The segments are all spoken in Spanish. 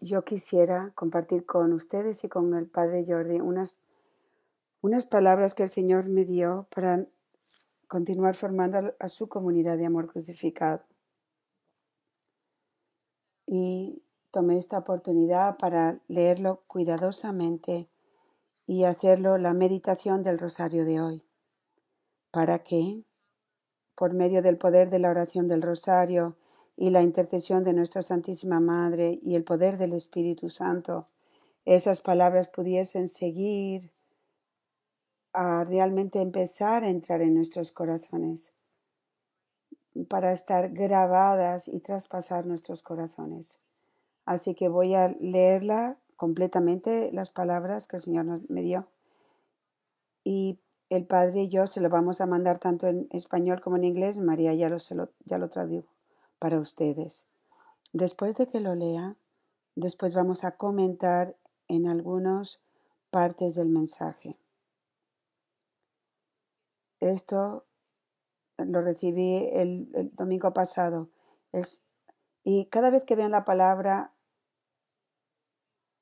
yo quisiera compartir con ustedes y con el Padre Jordi unas, unas palabras que el Señor me dio para continuar formando a su comunidad de amor crucificado. Y tomé esta oportunidad para leerlo cuidadosamente y hacerlo la meditación del rosario de hoy, para que, por medio del poder de la oración del rosario y la intercesión de nuestra Santísima Madre y el poder del Espíritu Santo, esas palabras pudiesen seguir a realmente empezar a entrar en nuestros corazones, para estar grabadas y traspasar nuestros corazones. Así que voy a leerla completamente, las palabras que el Señor nos, me dio. Y el Padre y yo se lo vamos a mandar tanto en español como en inglés. María ya lo, se lo, ya lo tradujo para ustedes. Después de que lo lea, después vamos a comentar en algunas partes del mensaje. Esto lo recibí el, domingo pasado. Es, y cada vez que vean la palabra,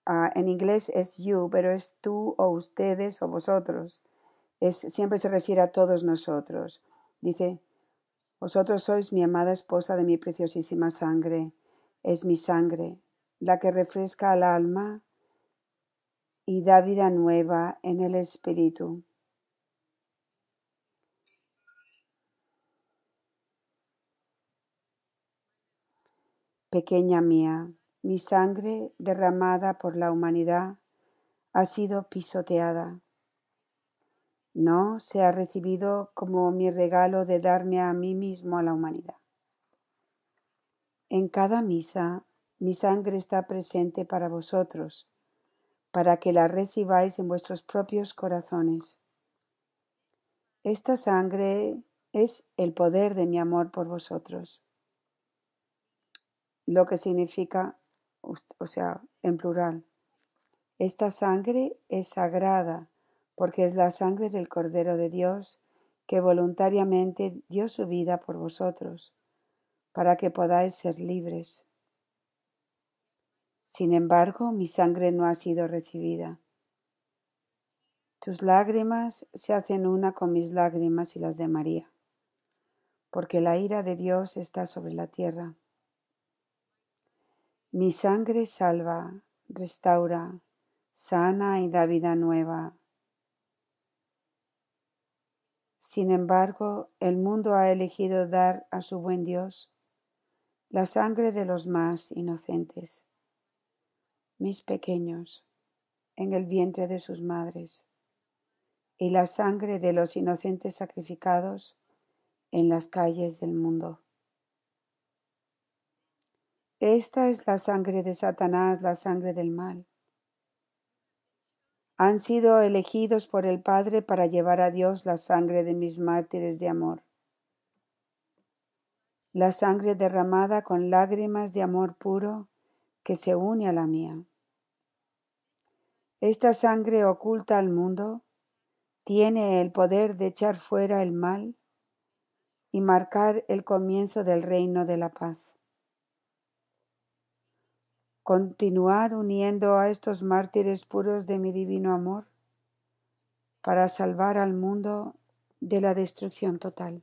ah, en inglés es you, pero es tú o ustedes o vosotros. Es, siempre se refiere a todos nosotros. Dice, vosotros sois mi amada esposa de mi preciosísima sangre. Es mi sangre, la que refresca al alma y da vida nueva en el espíritu. Pequeña mía, mi sangre derramada por la humanidad ha sido pisoteada. No se ha recibido como mi regalo de darme a mí mismo a la humanidad. En cada misa mi sangre está presente para vosotros, para que la recibáis en vuestros propios corazones. Esta sangre es el poder de mi amor por vosotros, lo que significa, o sea, en plural. Esta sangre es sagrada porque es la sangre del Cordero de Dios que voluntariamente dio su vida por vosotros, para que podáis ser libres. Sin embargo, mi sangre no ha sido recibida. Tus lágrimas se hacen una con mis lágrimas y las de María, porque la ira de Dios está sobre la tierra. Mi sangre salva, restaura, sana y da vida nueva. Sin embargo, el mundo ha elegido dar a su buen Dios la sangre de los más inocentes, mis pequeños, en el vientre de sus madres, y la sangre de los inocentes sacrificados en las calles del mundo. Esta es la sangre de Satanás, la sangre del mal. Han sido elegidos por el Padre para llevar a Dios la sangre de mis mártires de amor. La sangre derramada con lágrimas de amor puro que se une a la mía. Esta sangre oculta al mundo tiene el poder de echar fuera el mal y marcar el comienzo del reino de la paz. Continuad uniendo a estos mártires puros de mi divino amor para salvar al mundo de la destrucción total.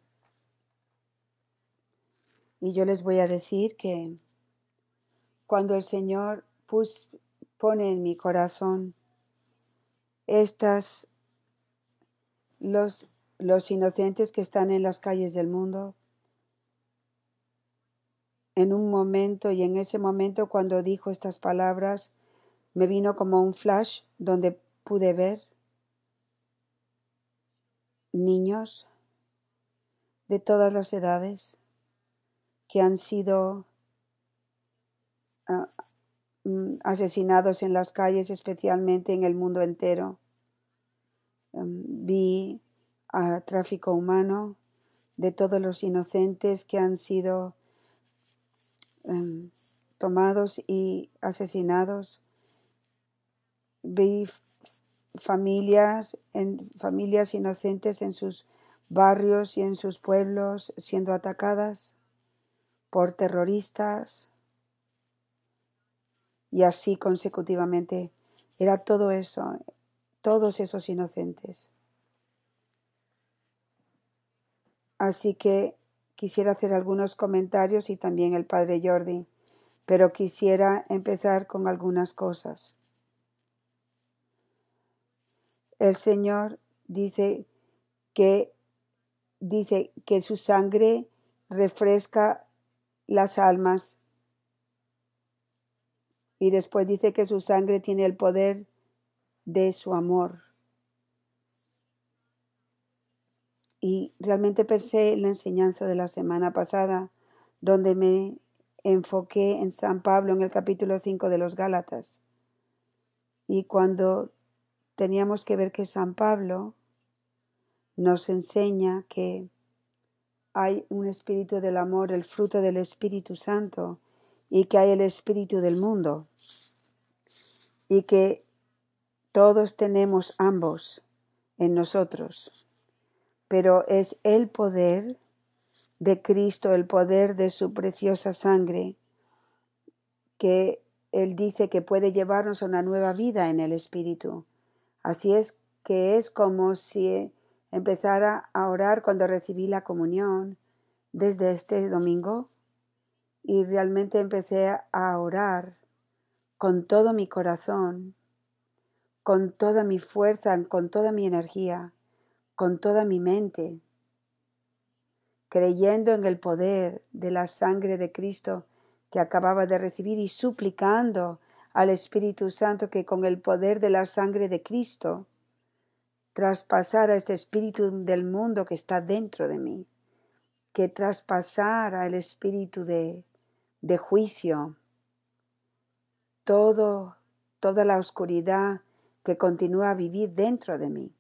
Y yo les voy a decir que cuando el Señor pone en mi corazón estas, los, los inocentes que están en las calles del mundo, en un momento y en ese momento cuando dijo estas palabras, me vino como un flash donde pude ver niños de todas las edades que han sido uh, asesinados en las calles, especialmente en el mundo entero. Um, vi uh, tráfico humano de todos los inocentes que han sido um, tomados y asesinados. Vi familias, en, familias inocentes en sus barrios y en sus pueblos siendo atacadas por terroristas Y así consecutivamente era todo eso, todos esos inocentes. Así que quisiera hacer algunos comentarios y también el padre Jordi, pero quisiera empezar con algunas cosas. El Señor dice que dice que su sangre refresca las almas y después dice que su sangre tiene el poder de su amor. Y realmente pensé en la enseñanza de la semana pasada, donde me enfoqué en San Pablo en el capítulo 5 de los Gálatas. Y cuando teníamos que ver que San Pablo nos enseña que hay un espíritu del amor, el fruto del Espíritu Santo, y que hay el espíritu del mundo, y que todos tenemos ambos en nosotros, pero es el poder de Cristo, el poder de su preciosa sangre, que Él dice que puede llevarnos a una nueva vida en el Espíritu. Así es que es como si empezara a orar cuando recibí la comunión desde este domingo y realmente empecé a orar con todo mi corazón, con toda mi fuerza, con toda mi energía, con toda mi mente, creyendo en el poder de la sangre de Cristo que acababa de recibir y suplicando al Espíritu Santo que con el poder de la sangre de Cristo traspasara este espíritu del mundo que está dentro de mí, que traspasara el espíritu de, de juicio, todo, toda la oscuridad que continúa a vivir dentro de mí.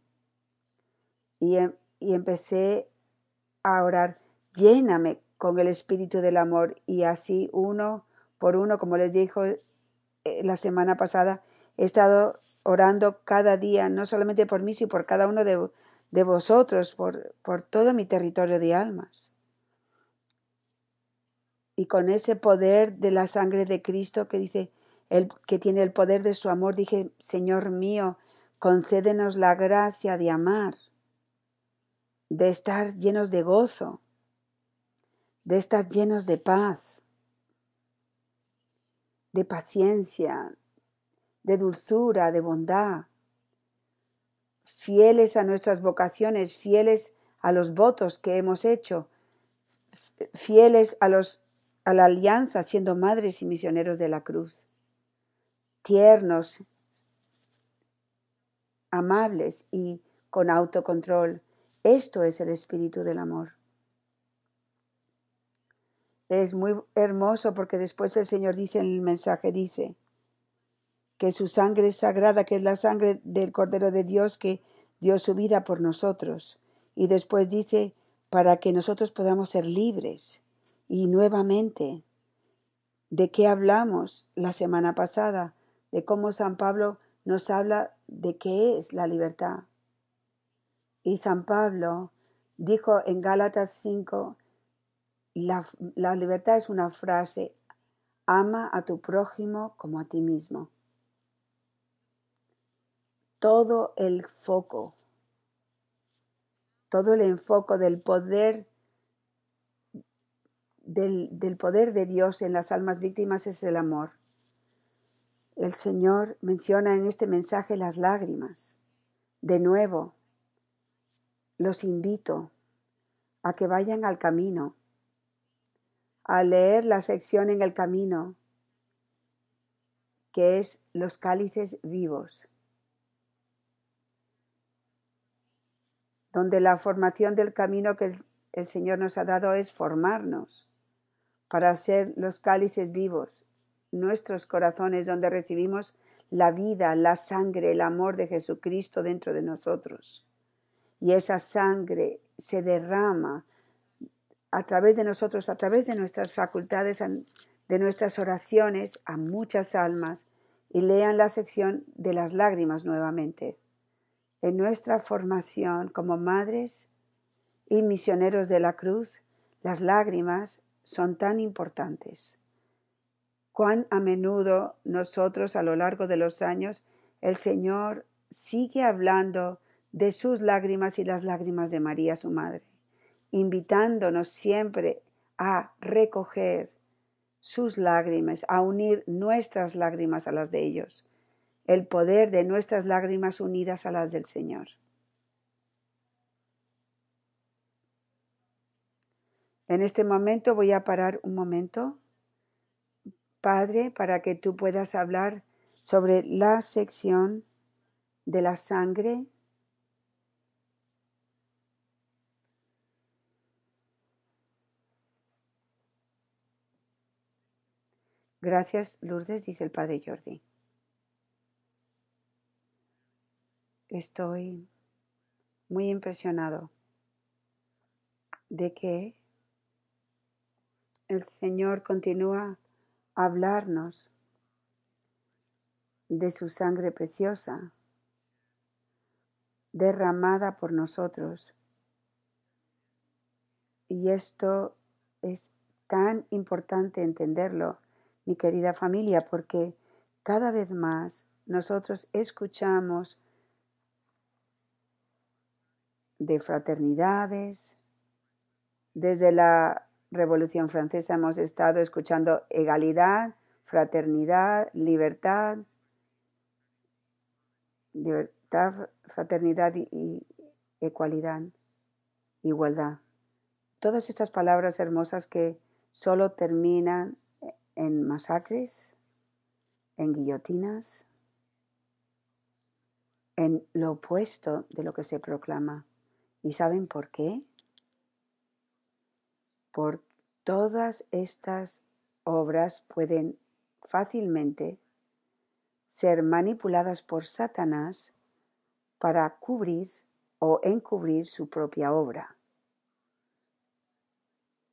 Y, em, y empecé a orar, lléname con el espíritu del amor y así uno por uno, como les dijo eh, la semana pasada he estado orando cada día, no solamente por mí, sino por cada uno de, vosotros, por, por todo mi territorio de almas. Y con ese poder de la sangre de Cristo que dice, el, que tiene el poder de su amor, dije, Señor mío, concédenos la gracia de amar, de estar llenos de gozo, de estar llenos de paz, de paciencia, de dulzura, de bondad, fieles a nuestras vocaciones, fieles a los votos que hemos hecho, fieles a, los, a la alianza siendo madres y misioneros de la cruz, tiernos, amables y con autocontrol. Esto es el espíritu del amor es muy hermoso porque después el Señor dice en el mensaje, dice que su sangre es sagrada, que es la sangre del Cordero de Dios que dio su vida por nosotros. Y después dice, para que nosotros podamos ser libres. Y nuevamente, ¿de qué hablamos la semana pasada? De cómo San Pablo nos habla de qué es la libertad. Y San Pablo dijo en Gálatas 5, la, libertad es una frase, ama a tu prójimo como a ti mismo. Todo el foco, todo el enfoque del poder del, del, poder de Dios en las almas víctimas es el amor. El Señor menciona en este mensaje las lágrimas. De nuevo, los invito a que vayan al camino, a leer la sección en el camino, que es los cálices vivos, donde la formación del camino que el, Señor nos ha dado es formarnos para ser los cálices vivos, nuestros corazones donde recibimos la vida, la sangre, el amor de Jesucristo dentro de nosotros. Y esa sangre se derrama a través de nosotros, a través de nuestras facultades, de nuestras oraciones, a muchas almas y lean la sección de las lágrimas nuevamente. En nuestra formación como madres y misioneros de la cruz, las lágrimas son tan importantes. cuán a menudo nosotros a lo largo de los años el Señor sigue hablando de sus lágrimas y las lágrimas de María, su madre, invitándonos siempre a recoger sus lágrimas, a unir nuestras lágrimas a las de ellos, el poder de nuestras lágrimas unidas a las del Señor. En este momento voy a parar un momento, Padre, para que tú puedas hablar sobre la sección de la sangre Gracias, Lourdes, dice el padre Jordi. Estoy muy impresionado de que el Señor continúa a hablarnos de su sangre preciosa derramada por nosotros. Y esto es tan importante entenderlo mi querida familia, porque cada vez más nosotros escuchamos de fraternidades. Desde la Revolución Francesa hemos estado escuchando egalidad, fraternidad, libertad, libertad, fraternidad y, y ecualidad, igualdad. Todas estas palabras hermosas que solo terminan en masacres, en guillotinas, en lo opuesto de lo que se proclama. ¿Y saben por qué? Por todas estas obras pueden fácilmente ser manipuladas por Satanás para cubrir o encubrir su propia obra.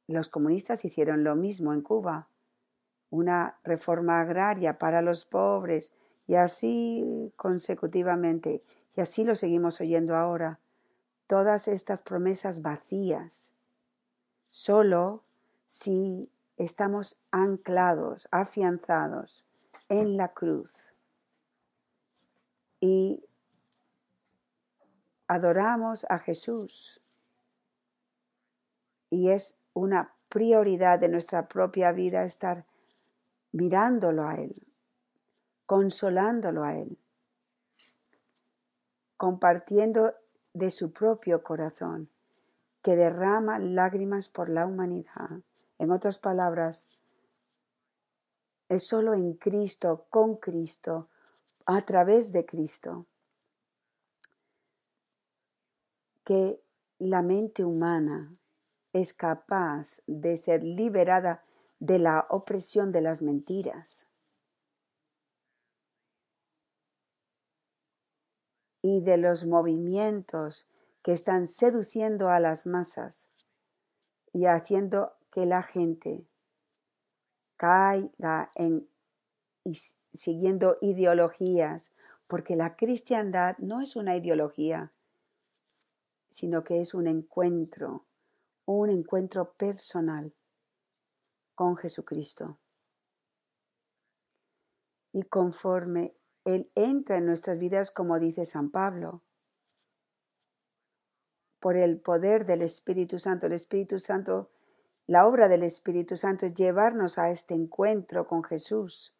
Los comunistas hicieron lo mismo en Cuba una reforma agraria para los pobres y así consecutivamente. Y así lo seguimos oyendo ahora. Todas estas promesas vacías. Solo si estamos anclados, afianzados en la cruz y adoramos a Jesús. Y es una prioridad de nuestra propia vida estar mirándolo a Él, consolándolo a Él, compartiendo de su propio corazón, que derrama lágrimas por la humanidad. En otras palabras, es solo en Cristo, con Cristo, a través de Cristo, que la mente humana es capaz de ser liberada de la opresión de las mentiras. y de los movimientos que están seduciendo a las masas y haciendo que la gente caiga en siguiendo ideologías, porque la cristiandad no es una ideología, sino que es un encuentro, un encuentro personal con Jesucristo. Y conforme Él entra en nuestras vidas, como dice San Pablo, por el poder del Espíritu Santo, el Espíritu Santo, la obra del Espíritu Santo es llevarnos a este encuentro con Jesús,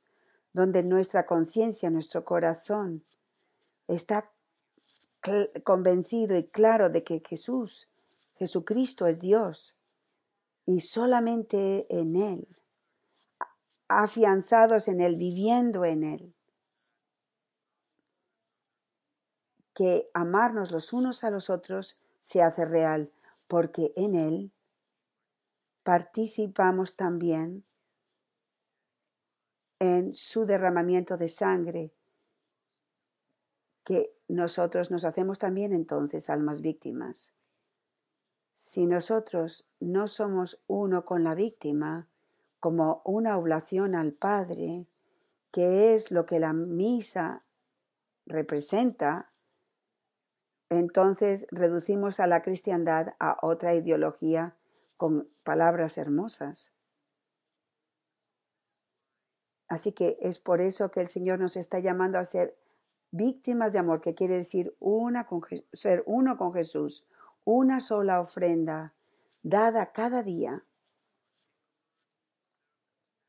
donde nuestra conciencia, nuestro corazón está convencido y claro de que Jesús, Jesucristo es Dios y solamente en Él, afianzados en Él, viviendo en Él. Que amarnos los unos a los otros se hace real, porque en Él participamos también en su derramamiento de sangre, que nosotros nos hacemos también entonces almas víctimas. Si nosotros no somos uno con la víctima, como una oblación al Padre, que es lo que la misa representa, entonces reducimos a la cristiandad a otra ideología con palabras hermosas. Así que es por eso que el Señor nos está llamando a ser víctimas de amor, que quiere decir una con ser uno con Jesús, una sola ofrenda dada cada día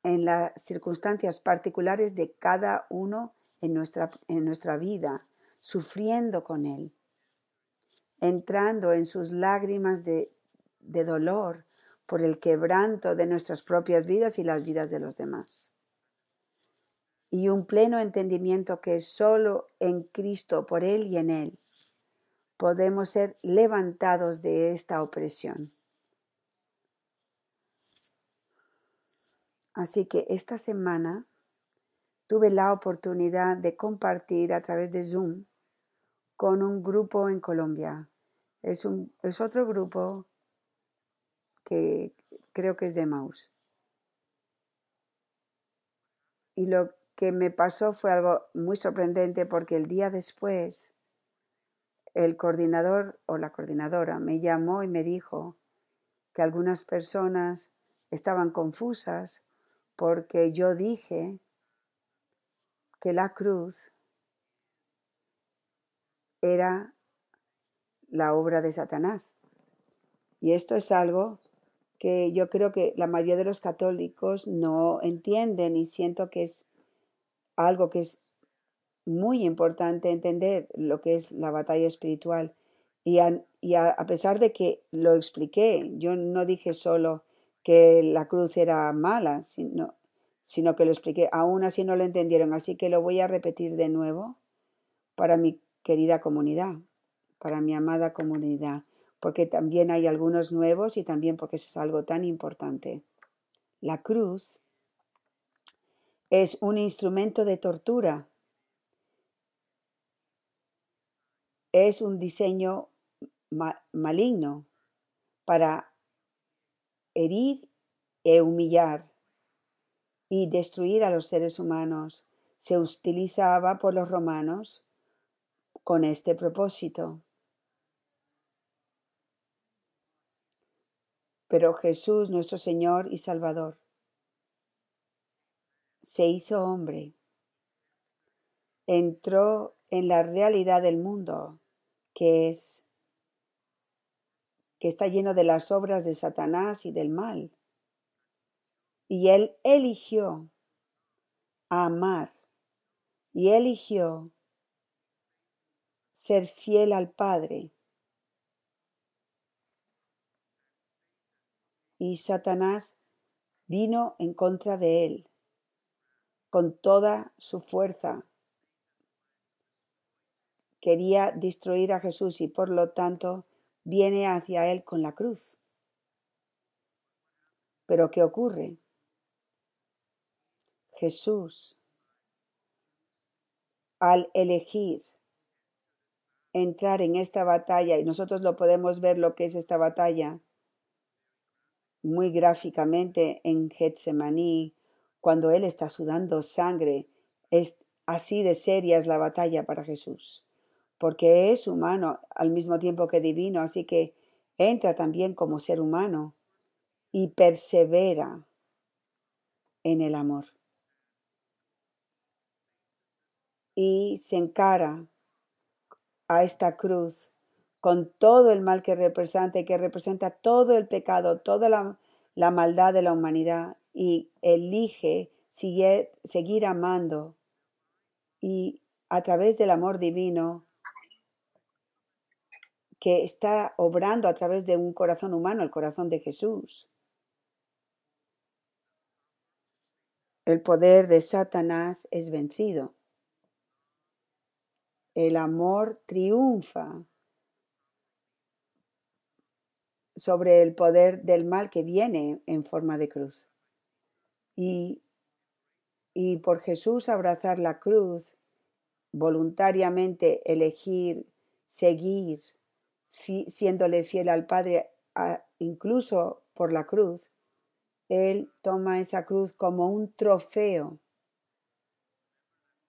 en las circunstancias particulares de cada uno en nuestra, en nuestra vida, sufriendo con Él, entrando en sus lágrimas de, de dolor por el quebranto de nuestras propias vidas y las vidas de los demás. Y un pleno entendimiento que solo en Cristo, por Él y en Él, podemos ser levantados de esta opresión. Así que esta semana tuve la oportunidad de compartir a través de Zoom con un grupo en Colombia. Es, un, es otro grupo que creo que es de Maus. Y lo que me pasó fue algo muy sorprendente porque el día después el coordinador o la coordinadora me llamó y me dijo que algunas personas estaban confusas porque yo dije que la cruz era la obra de Satanás. Y esto es algo que yo creo que la mayoría de los católicos no entienden y siento que es algo que es muy importante entender lo que es la batalla espiritual. Y a, pesar de que lo expliqué, yo no dije solo que la cruz era mala, sino, sino que lo expliqué. Aún así no lo entendieron, así que lo voy a repetir de nuevo para mi querida comunidad, para mi amada comunidad, porque también hay algunos nuevos y también porque es algo tan importante. La cruz es un instrumento de tortura, es un diseño ma maligno para herir e humillar y destruir a los seres humanos. Se utilizaba por los romanos con este propósito. Pero Jesús, nuestro Señor y Salvador, se hizo hombre, entró en la realidad del mundo, que es que está lleno de las obras de Satanás y del mal. Y él eligió amar y eligió ser fiel al Padre. Y Satanás vino en contra de él con toda su fuerza. Quería destruir a Jesús y por lo tanto viene hacia él con la cruz. Pero ¿qué ocurre? Jesús, al elegir entrar en esta batalla, y nosotros lo podemos ver lo que es esta batalla muy gráficamente en Getsemaní, cuando Él está sudando sangre, es así de seria es la batalla para Jesús, porque es humano al mismo tiempo que divino, así que entra también como ser humano y persevera en el amor. Y se encara a esta cruz con todo el mal que representa y que representa todo el pecado, toda la, la maldad de la humanidad y elige seguir, seguir amando y a través del amor divino que está obrando a través de un corazón humano, el corazón de Jesús. El poder de Satanás es vencido. El amor triunfa sobre el poder del mal que viene en forma de cruz. Y, y por Jesús abrazar la cruz, voluntariamente elegir, seguir, siéndole fiel al Padre, incluso por la cruz, Él toma esa cruz como un trofeo.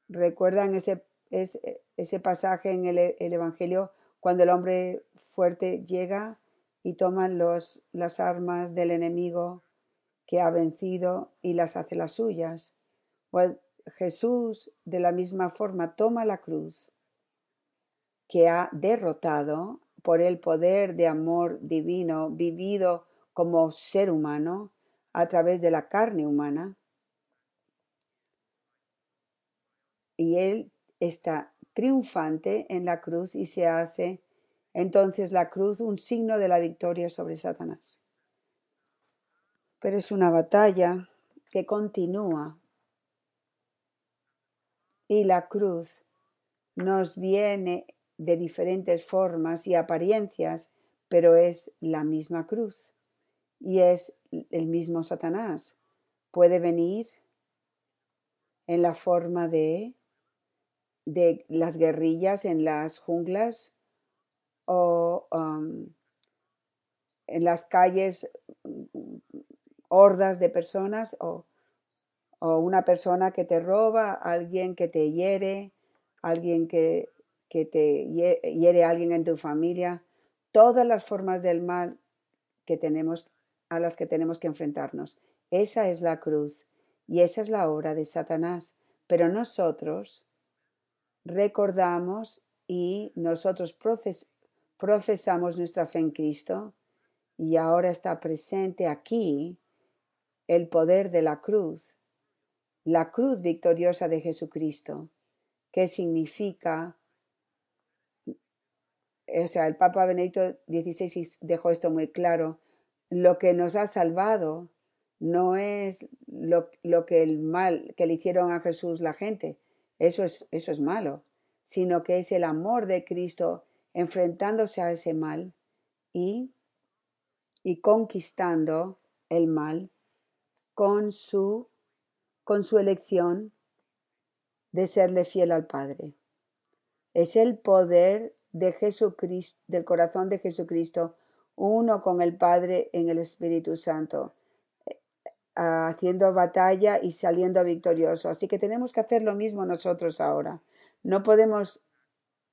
¿Recuerdan ese, ese, ese pasaje en el, el, Evangelio cuando el hombre fuerte llega y toma los, las armas del enemigo que ha vencido y las hace las suyas. Pues Jesús de la misma forma toma la cruz que ha derrotado por el poder de amor divino vivido como ser humano a través de la carne humana. Y Él está triunfante en la cruz y se hace entonces la cruz un signo de la victoria sobre Satanás. Pero es una batalla que continúa y la cruz nos viene de diferentes formas y apariencias, pero es la misma cruz y es el mismo Satanás. Puede venir en la forma de, de las guerrillas en las junglas o um, en las calles hordas de personas o, o, una persona que te roba, alguien que te hiere, alguien que, que te hiere alguien en tu familia, todas las formas del mal que tenemos a las que tenemos que enfrentarnos. Esa es la cruz y esa es la obra de Satanás. Pero nosotros recordamos y nosotros profesamos nuestra fe en Cristo y ahora está presente aquí el poder de la cruz, la cruz victoriosa de Jesucristo, que significa, o sea, el Papa Benedicto XVI dejó esto muy claro, lo que nos ha salvado no es lo, lo, que el mal que le hicieron a Jesús la gente, eso es, eso es malo, sino que es el amor de Cristo enfrentándose a ese mal y, y conquistando el mal con su, con su elección de serle fiel al Padre. Es el poder de Jesucristo, del corazón de Jesucristo, uno con el Padre en el Espíritu Santo, eh, haciendo batalla y saliendo victorioso. Así que tenemos que hacer lo mismo nosotros ahora. No podemos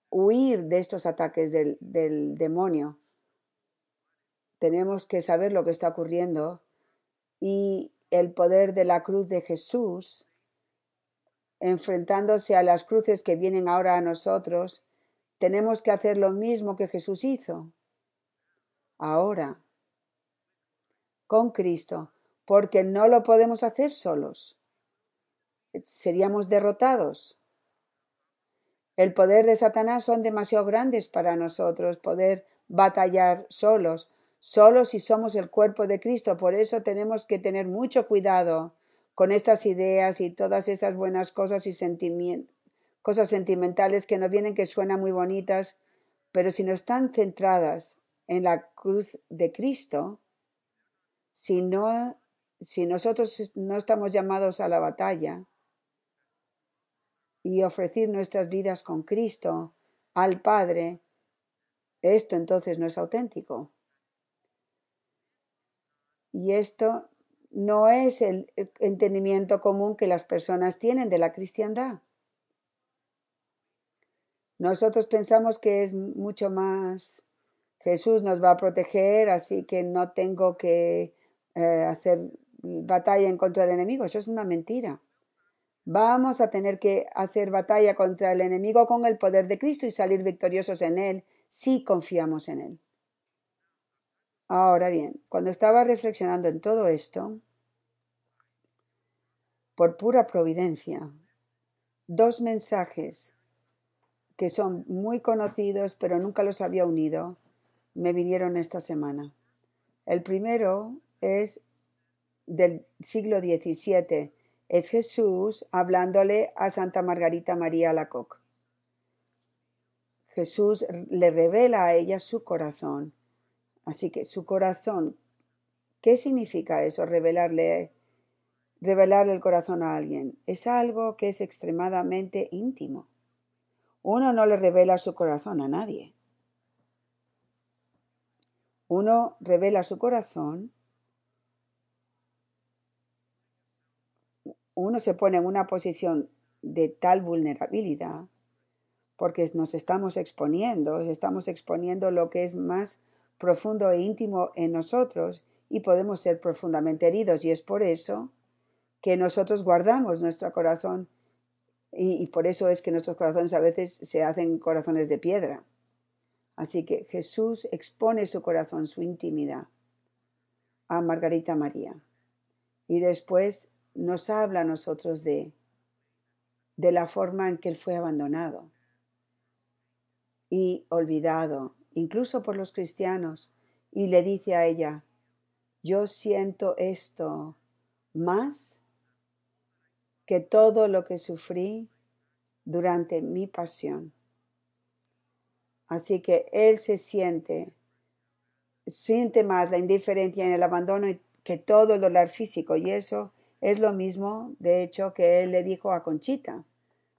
huir de estos ataques del, del demonio. Tenemos que saber lo que está ocurriendo y el poder de la cruz de Jesús enfrentándose a las cruces que vienen ahora a nosotros, tenemos que hacer lo mismo que Jesús hizo. Ahora, con Cristo, porque no lo podemos hacer solos. Seríamos derrotados. El poder de Satanás son demasiado grandes para nosotros poder batallar solos, solos si somos el cuerpo de Cristo. Por eso tenemos que tener mucho cuidado con estas ideas y todas esas buenas cosas y sentimientos, cosas sentimentales que nos vienen que suenan muy bonitas, pero si no están centradas en la cruz de Cristo, si no si nosotros no estamos llamados a la batalla, y ofrecer nuestras vidas con Cristo al Padre, esto entonces no es auténtico. Y esto no es el entendimiento común que las personas tienen de la cristiandad. Nosotros pensamos que es mucho más Jesús nos va a proteger, así que no tengo que eh, hacer batalla en contra del enemigo. Eso es una mentira. Vamos a tener que hacer batalla contra el enemigo con el poder de Cristo y salir victoriosos en Él si confiamos en Él. Ahora bien, cuando estaba reflexionando en todo esto, por pura providencia, dos mensajes que son muy conocidos pero nunca los había unido, me vinieron esta semana. El primero es del siglo XVII es Jesús hablándole a Santa Margarita María Alacoque. Jesús le revela a ella su corazón. Así que su corazón, ¿qué significa eso? Revelarle, revelarle el corazón a alguien. Es algo que es extremadamente íntimo. Uno no le revela su corazón a nadie. Uno revela su corazón uno se pone en una posición de tal vulnerabilidad porque nos estamos exponiendo, estamos exponiendo lo que es más profundo e íntimo en nosotros y podemos ser profundamente heridos y es por eso que nosotros guardamos nuestro corazón y, por eso es que nuestros corazones a veces se hacen corazones de piedra. Así que Jesús expone su corazón, su intimidad a Margarita María. Y después nos habla a nosotros de, de la forma en que él fue abandonado y olvidado, incluso por los cristianos, y le dice a ella, yo siento esto más que todo lo que sufrí durante mi pasión. Así que él se siente, siente más la indiferencia en el abandono que todo el dolor físico. Y eso es lo mismo, de hecho, que él le dijo a Conchita,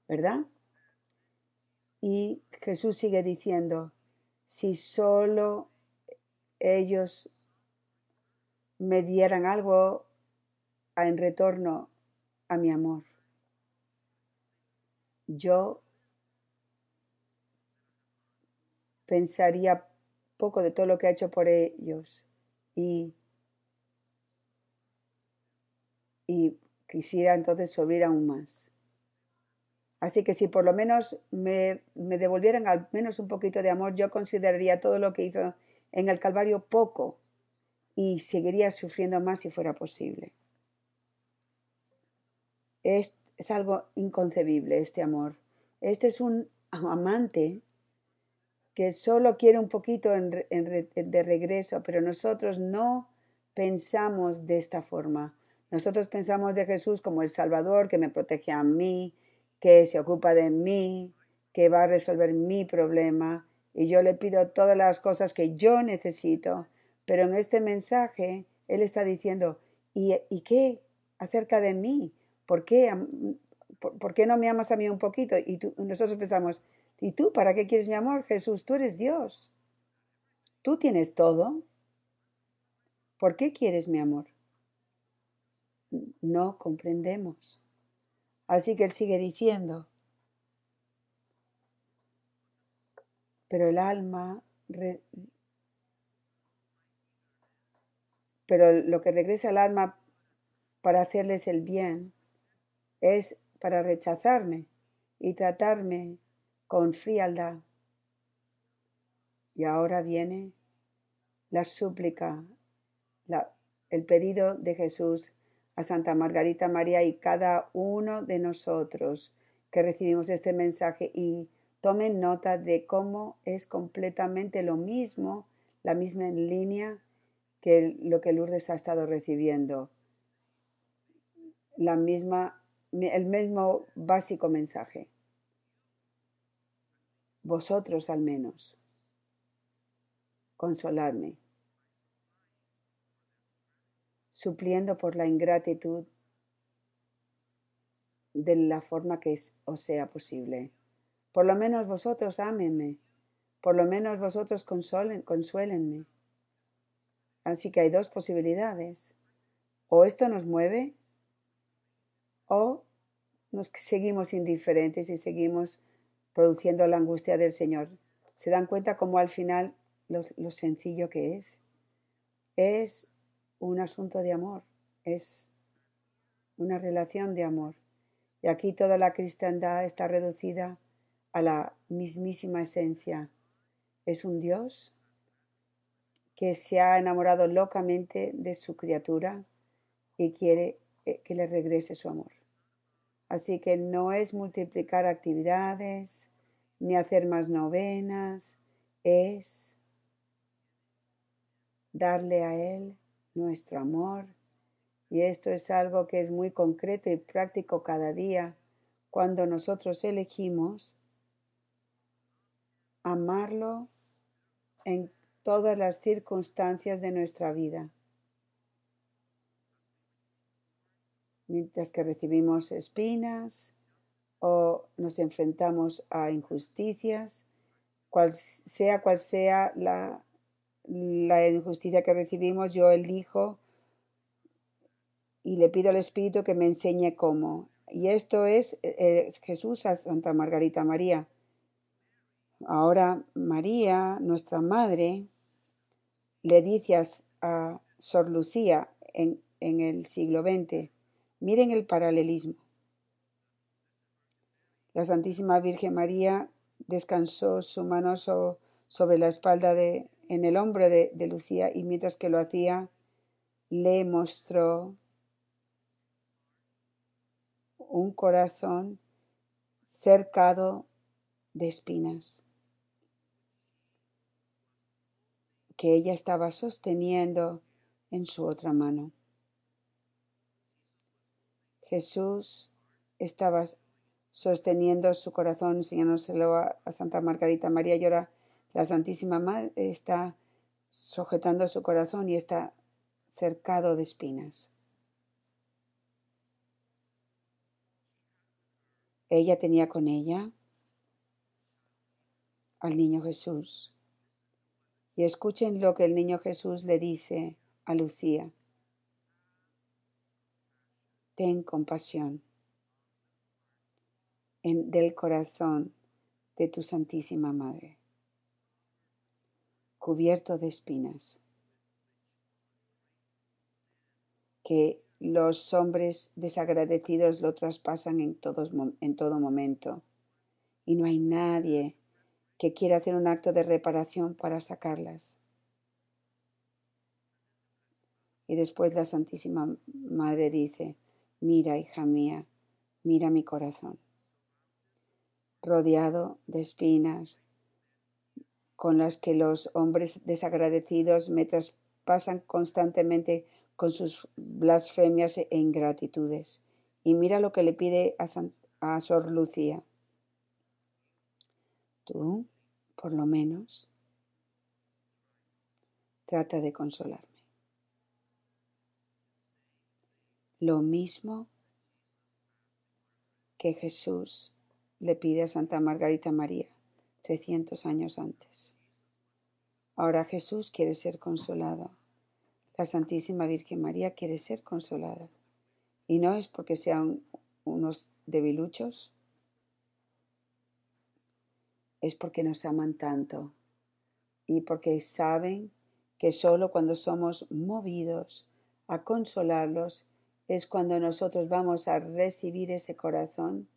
¿verdad? Y Jesús sigue diciendo, si solo ellos me dieran algo en retorno a mi amor, yo pensaría poco de todo lo que ha hecho por ellos y, y quisiera entonces subir aún más. Así que si por lo menos me, me, devolvieran al menos un poquito de amor, yo consideraría todo lo que hizo en el Calvario poco y seguiría sufriendo más si fuera posible. Es, algo inconcebible este amor. Este es un amante que solo quiere un poquito de regreso, pero nosotros no pensamos de esta forma. Nosotros pensamos de Jesús como el Salvador que me protege a mí, que se ocupa de mí, que va a resolver mi problema, y yo le pido todas las cosas que yo necesito, pero en este mensaje Él está diciendo, ¿y, y qué acerca de mí? ¿Por qué, por, por qué no me amas a mí un poquito? Y tú, nosotros pensamos, ¿Y tú para qué quieres mi amor, Jesús? Tú eres Dios. Tú tienes todo. ¿Por qué quieres mi amor? No comprendemos. Así que él sigue diciendo, pero el alma, pero lo que regresa al alma para hacerles el bien es para rechazarme y tratarme con frialdad. Y ahora viene la súplica, el pedido de Jesús a Santa Margarita María y cada uno de nosotros que recibimos este mensaje y tomen nota de cómo es completamente lo mismo, la misma línea que lo que Lourdes ha estado recibiendo. La misma, el mismo básico mensaje vosotros al menos. Consoladme, supliendo por la ingratitud de la forma que os sea posible. Por lo menos vosotros ámenme, por lo menos vosotros consolen, consuélenme. Así que hay dos posibilidades. O esto nos mueve o nos seguimos indiferentes y seguimos produciendo la angustia del Señor. ¿Se dan cuenta cómo al final lo, lo sencillo que es? Es un asunto de amor, es una relación de amor. Y aquí toda la cristiandad está reducida a la mismísima esencia. Es un Dios que se ha enamorado locamente de su criatura y quiere eh, que le regrese su amor. Así que no es multiplicar actividades ni hacer más novenas, es darle a Él nuestro amor. Y esto es algo que es muy concreto y práctico cada día cuando nosotros elegimos amarlo en todas las circunstancias de nuestra vida. Mientras que recibimos espinas o nos enfrentamos a injusticias, cual sea cual sea la, la injusticia que recibimos, yo elijo y le pido al Espíritu que me enseñe cómo. Y esto es, eh, Jesús a Santa Margarita María. Ahora María, nuestra madre, le dice a, Sor Lucía en, en el siglo XX, Miren el paralelismo. La Santísima Virgen María descansó su mano sobre la espalda de, en el hombro de, de Lucía y mientras que lo hacía, le mostró un corazón cercado de espinas que ella estaba sosteniendo en su otra mano. Jesús estaba sosteniendo su corazón, enseñándoselo a, Santa Margarita María y ahora la Santísima Madre está sujetando su corazón y está cercado de espinas. Ella tenía con ella al niño Jesús. Y escuchen lo que el niño Jesús le dice a Lucía. Ten compasión en, del corazón de tu Santísima Madre, cubierto de espinas, que los hombres desagradecidos lo traspasan en, todo momento y no hay nadie que quiera hacer un acto de reparación para sacarlas. Y después la Santísima Madre dice, mira, hija mía, mira mi corazón, rodeado de espinas con las que los hombres desagradecidos me traspasan constantemente con sus blasfemias e ingratitudes. Y mira lo que le pide a, a Sor Lucía. Tú, por lo menos, trata de consolarme. Lo mismo que Jesús le pide a Santa Margarita María 300 años antes. Ahora Jesús quiere ser consolado la Santísima Virgen María quiere ser consolada. Y no es porque sean unos debiluchos, es porque nos aman tanto y porque saben que solo cuando somos movidos a consolarlos es cuando nosotros vamos a recibir ese corazón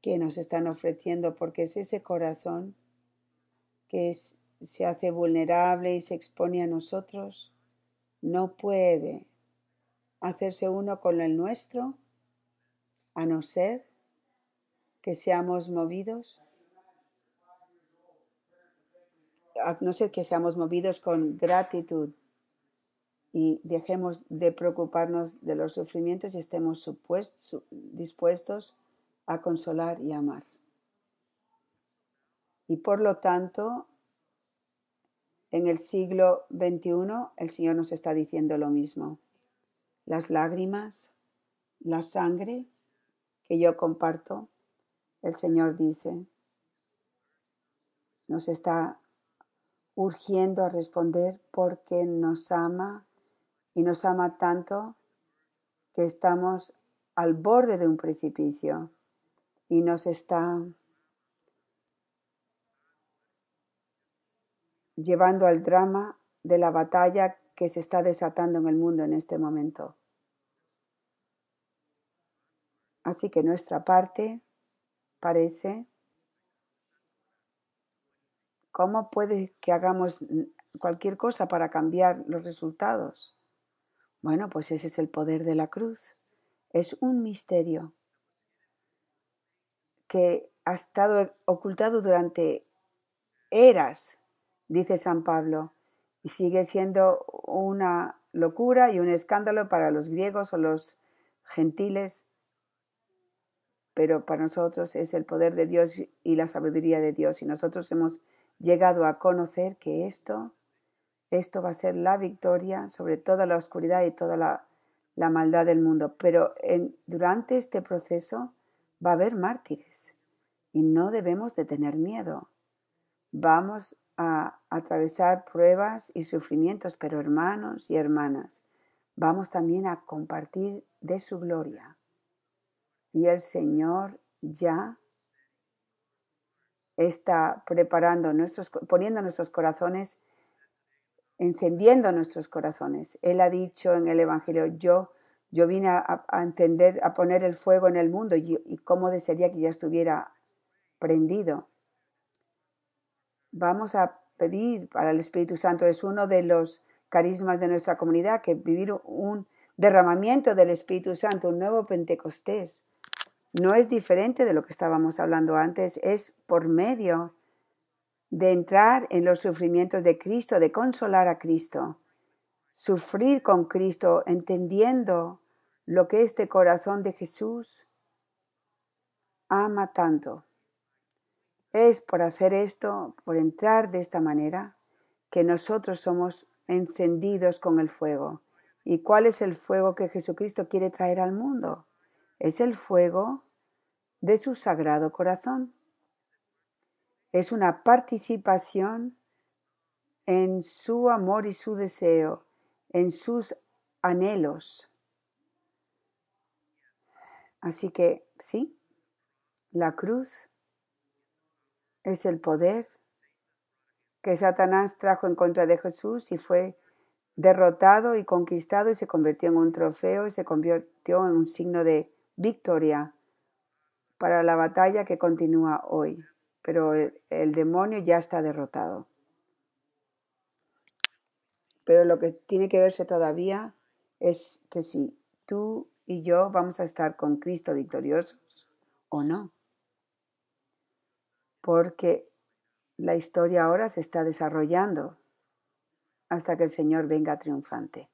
que nos están ofreciendo, porque es ese corazón que se hace vulnerable y se expone a nosotros no puede hacerse uno con el nuestro a no ser que seamos movidos, a no ser que seamos movidos con gratitud y dejemos de preocuparnos de los sufrimientos y estemos dispuestos a consolar y amar. Y por lo tanto, en el siglo XXI el Señor nos está diciendo lo mismo. Las lágrimas, la sangre que yo comparto, el Señor dice, nos está urgiendo a responder porque nos ama y nos ama tanto que estamos al borde de un precipicio y nos está llevando al drama de la batalla que se está desatando en el mundo en este momento. Así que nuestra parte parece, ¿cómo puede que hagamos cualquier cosa para cambiar los resultados? Bueno, pues ese es el poder de la cruz. Es un misterio que ha estado ocultado durante eras dice San Pablo, y sigue siendo una locura y un escándalo para los griegos o los gentiles, pero para nosotros es el poder de Dios y la sabiduría de Dios. Y nosotros hemos llegado a conocer que esto, esto va a ser la victoria sobre toda la oscuridad y toda la, maldad del mundo. Pero durante este proceso va a haber mártires y no debemos de tener miedo. Vamos a atravesar pruebas y sufrimientos, pero hermanos y hermanas, vamos también a compartir de su gloria. Y el Señor ya está preparando nuestros, poniendo nuestros corazones, encendiendo nuestros corazones. Él ha dicho en el Evangelio, yo Yo vine a, a entender, a poner el fuego en el mundo y, y cómo desearía que ya estuviera prendido. Vamos a pedir para el Espíritu Santo. Es uno de los carismas de nuestra comunidad que vivir un derramamiento del Espíritu Santo, un nuevo Pentecostés. No es diferente de lo que estábamos hablando antes, es por medio de entrar en los sufrimientos de Cristo, de consolar a Cristo, sufrir con Cristo, entendiendo lo que este corazón de Jesús ama tanto. Es por hacer esto, por entrar de esta manera, que nosotros somos encendidos con el fuego. ¿Y cuál es el fuego que Jesucristo quiere traer al mundo? Es el fuego de su sagrado corazón. Es una participación en su amor y su deseo, en sus anhelos. Así que sí, la cruz es el poder que Satanás trajo en contra de Jesús y fue derrotado y conquistado y se convirtió en un trofeo y se convirtió en un signo de victoria para la batalla que continúa hoy. Pero el, el demonio ya está derrotado. Pero lo que tiene que verse todavía es que si tú y yo vamos a estar con Cristo victoriosos o no. Porque la historia ahora se está desarrollando hasta que el Señor venga triunfante.